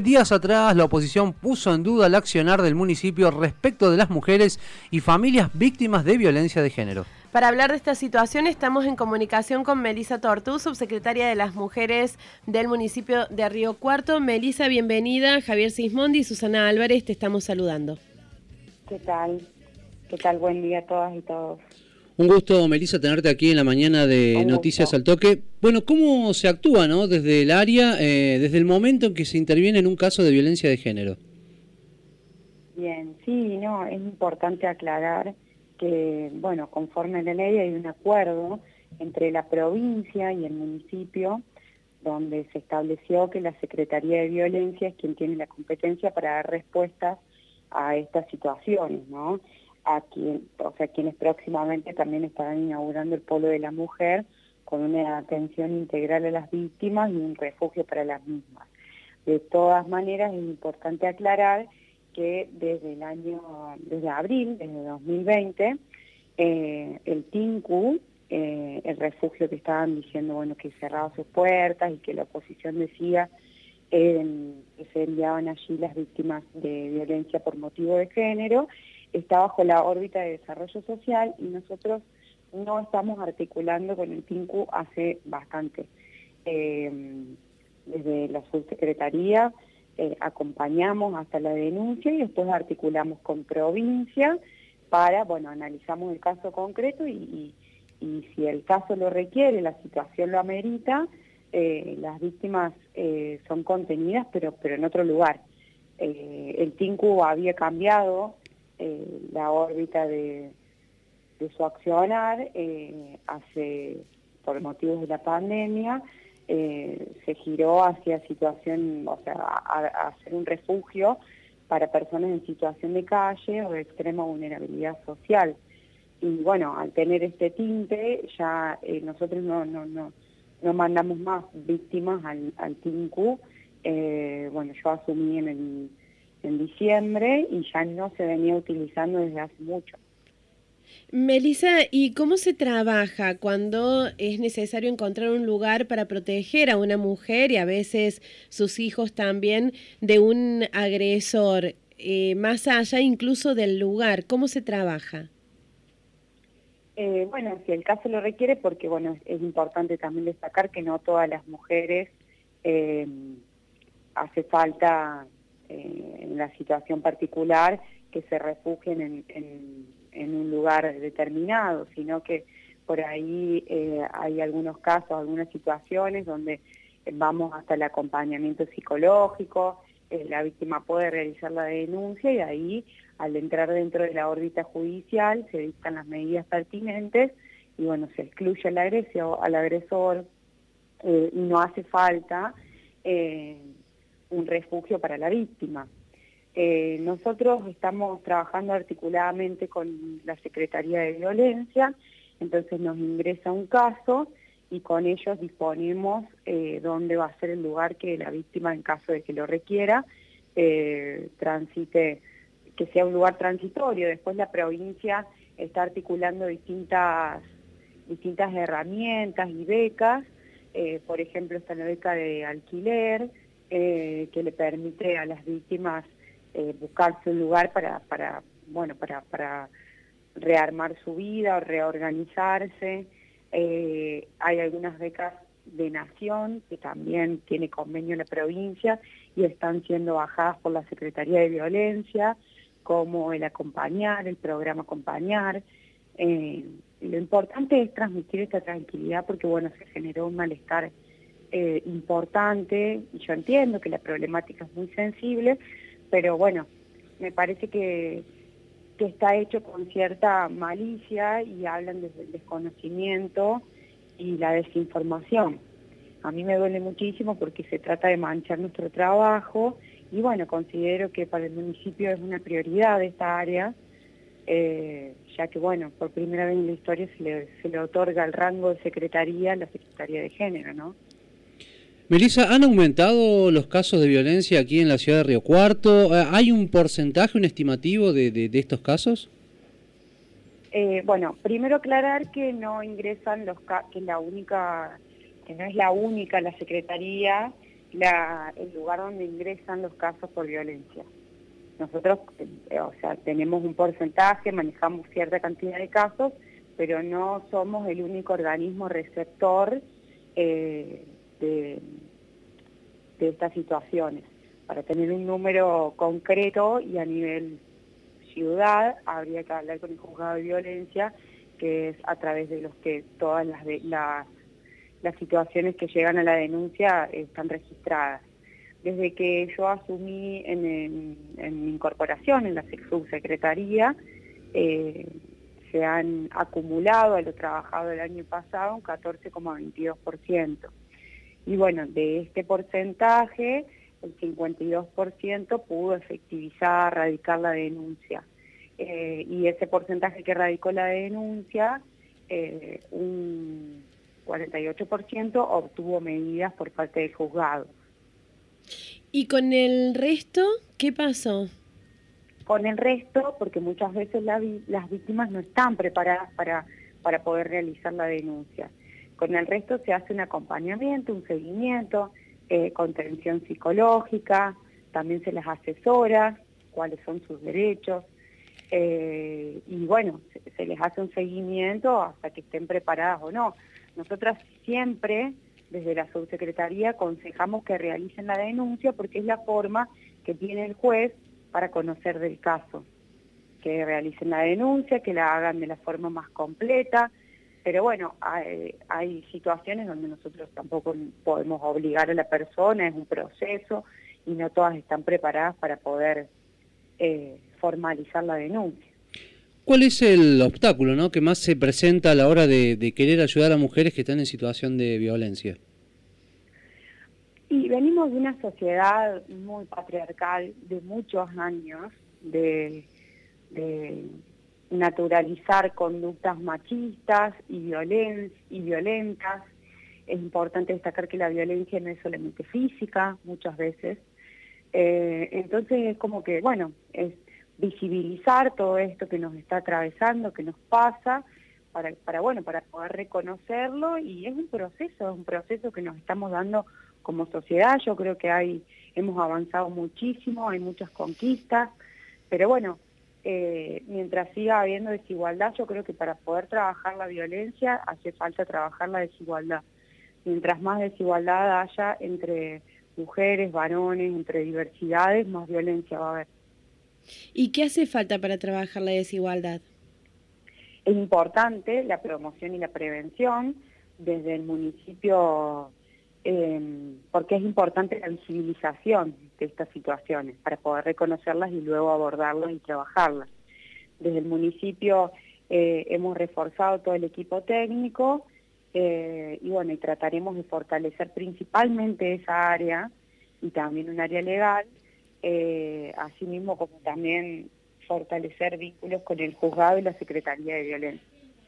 Días atrás, la oposición puso en duda el accionar del municipio respecto de las mujeres y familias víctimas de violencia de género. Para hablar de esta situación estamos en comunicación con Melisa Tortú, subsecretaria de las Mujeres del municipio de Río Cuarto. Melisa, bienvenida. Javier Sismondi y Susana Álvarez te estamos saludando. ¿Qué tal? ¿Qué tal? Buen día a todas y todos. Un gusto, Melissa, tenerte aquí en la mañana de Noticias al Toque. Bueno, ¿cómo se actúa ¿no? desde el área, eh, desde el momento en que se interviene en un caso de violencia de género? Bien, sí, no, es importante aclarar que, bueno, conforme a la ley hay un acuerdo entre la provincia y el municipio donde se estableció que la Secretaría de Violencia es quien tiene la competencia para dar respuestas a estas situaciones, ¿no? A quien, o sea, quienes próximamente también estarán inaugurando el Polo de la Mujer con una atención integral a las víctimas y un refugio para las mismas. De todas maneras, es importante aclarar que desde el año, desde abril, desde 2020, eh, el TINCU, eh, el refugio que estaban diciendo, bueno, que cerraba sus puertas y que la oposición decía eh, que se enviaban allí las víctimas de violencia por motivo de género, está bajo la órbita de desarrollo social y nosotros no estamos articulando con el PINCU hace bastante. Eh, desde la subsecretaría eh, acompañamos hasta la denuncia y después articulamos con provincia para, bueno, analizamos el caso concreto y, si el caso lo requiere, la situación lo amerita, eh, las víctimas son contenidas, pero, pero en otro lugar. el TINCU había cambiado eh, la órbita de, su accionar eh, hace, por motivos de la pandemia, eh, se giró hacia situación, o sea, a, hacer un refugio para personas en situación de calle o de extrema vulnerabilidad social. Y bueno, al tener este tinte, ya nosotros no, no, no, no mandamos más víctimas al, al TINCU. bueno, yo asumí en el en diciembre y ya no se venía utilizando desde hace mucho. Melissa, ¿y cómo se trabaja cuando es necesario encontrar un lugar para proteger a una mujer y a veces sus hijos también de un agresor, eh, más allá incluso del lugar? ¿Cómo se trabaja? Eh, bueno, si el caso lo requiere, porque bueno, es importante también destacar que no todas las mujeres eh, hace falta en la situación particular que se refugien en, un lugar determinado, sino que por ahí eh, hay algunos casos, algunas situaciones donde vamos hasta el acompañamiento psicológico, eh, la víctima puede realizar la denuncia y ahí al entrar dentro de la órbita judicial se dictan las medidas pertinentes y bueno, se excluye al agresor, al agresor y no hace falta un refugio para la víctima. Eh, nosotros estamos trabajando articuladamente con la Secretaría de Violencia, entonces nos ingresa un caso y con ellos disponemos eh, dónde va a ser el lugar que la víctima, en caso de que lo requiera, eh, transite, que sea un lugar transitorio. Después la provincia está articulando distintas, distintas herramientas y becas, por ejemplo está la beca de alquiler, eh, que le permite a las víctimas eh, buscarse un lugar para, bueno, para, rearmar su vida o reorganizarse. Eh, hay algunas becas de nación que también tiene convenio en la provincia y están siendo bajadas por la Secretaría de Violencia, como el acompañar, el programa acompañar. lo importante es transmitir esta tranquilidad porque bueno, se generó un malestar eh, importante, y yo entiendo que la problemática es muy sensible, pero bueno, me parece que, que está hecho con cierta malicia y hablan desde el desconocimiento y la desinformación. A mí me duele muchísimo porque se trata de manchar nuestro trabajo y bueno, considero que para el municipio es una prioridad esta área, eh, ya que bueno, por primera vez en la historia se le, se le otorga el rango de secretaría a la Secretaría de Género, ¿no? Melissa, ¿han aumentado los casos de violencia aquí en la ciudad de Río Cuarto? Eh, ¿Hay un porcentaje, un estimativo de, estos casos? Eh, bueno, primero aclarar que no ingresan los que la única, que no es la única la secretaría el lugar donde ingresan los casos por violencia. Nosotros, eh, o sea, tenemos un porcentaje, manejamos cierta cantidad de casos, pero no somos el único organismo receptor de, estas situaciones. Para tener un número concreto y a nivel ciudad, habría que hablar con el juzgado de violencia, que es a través de los que todas las, las, las situaciones que llegan a la denuncia están registradas. Desde que yo asumí en, mi incorporación en la subsecretaría, eh, se han acumulado a lo trabajado el año pasado un 14,22%. Y bueno, de este porcentaje, el 52% pudo efectivizar, radicar la denuncia. Eh, y ese porcentaje que radicó la denuncia, eh, un 48% obtuvo medidas por parte del juzgado. ¿Y con el resto qué pasó? Con el resto, porque muchas veces las víctimas no están preparadas para, para poder realizar la denuncia. Con el resto se hace un acompañamiento, un seguimiento, eh, contención psicológica, también se les asesora cuáles son sus derechos, eh, y bueno, se, les hace un seguimiento hasta que estén preparadas o no. Nosotras siempre, desde la subsecretaría, aconsejamos que realicen la denuncia porque es la forma que tiene el juez para conocer del caso. Que realicen la denuncia, que la hagan de la forma más completa, pero bueno, hay, hay, situaciones donde nosotros tampoco podemos obligar a la persona, es un proceso y no todas están preparadas para poder eh, formalizar la denuncia. ¿Cuál es el obstáculo ¿no? que más se presenta a la hora de, querer ayudar a mujeres que están en situación de violencia? Y venimos de una sociedad muy patriarcal de muchos años, de, naturalizar conductas machistas y, y violentas. Es importante destacar que la violencia no es solamente física, muchas veces. Eh, entonces es como que, bueno, es visibilizar todo esto que nos está atravesando, que nos pasa, para, para, bueno, para poder reconocerlo y es un proceso, es un proceso que nos estamos dando como sociedad, yo creo que hay, hemos avanzado muchísimo, hay muchas conquistas, pero bueno, eh, mientras siga habiendo desigualdad, yo creo que para poder trabajar la violencia hace falta trabajar la desigualdad. Mientras más desigualdad haya entre mujeres, varones, entre diversidades, más violencia va a haber. ¿Y qué hace falta para trabajar la desigualdad? Es importante la promoción y la prevención desde el municipio, em, porque es importante la visibilización de estas situaciones para poder reconocerlas y luego abordarlas y trabajarlas. Desde el municipio eh, hemos reforzado todo el equipo técnico eh, y bueno, trataremos de fortalecer principalmente esa área y también un área legal eh, asimismo como también fortalecer vínculos con el juzgado y la Secretaría de Violencia.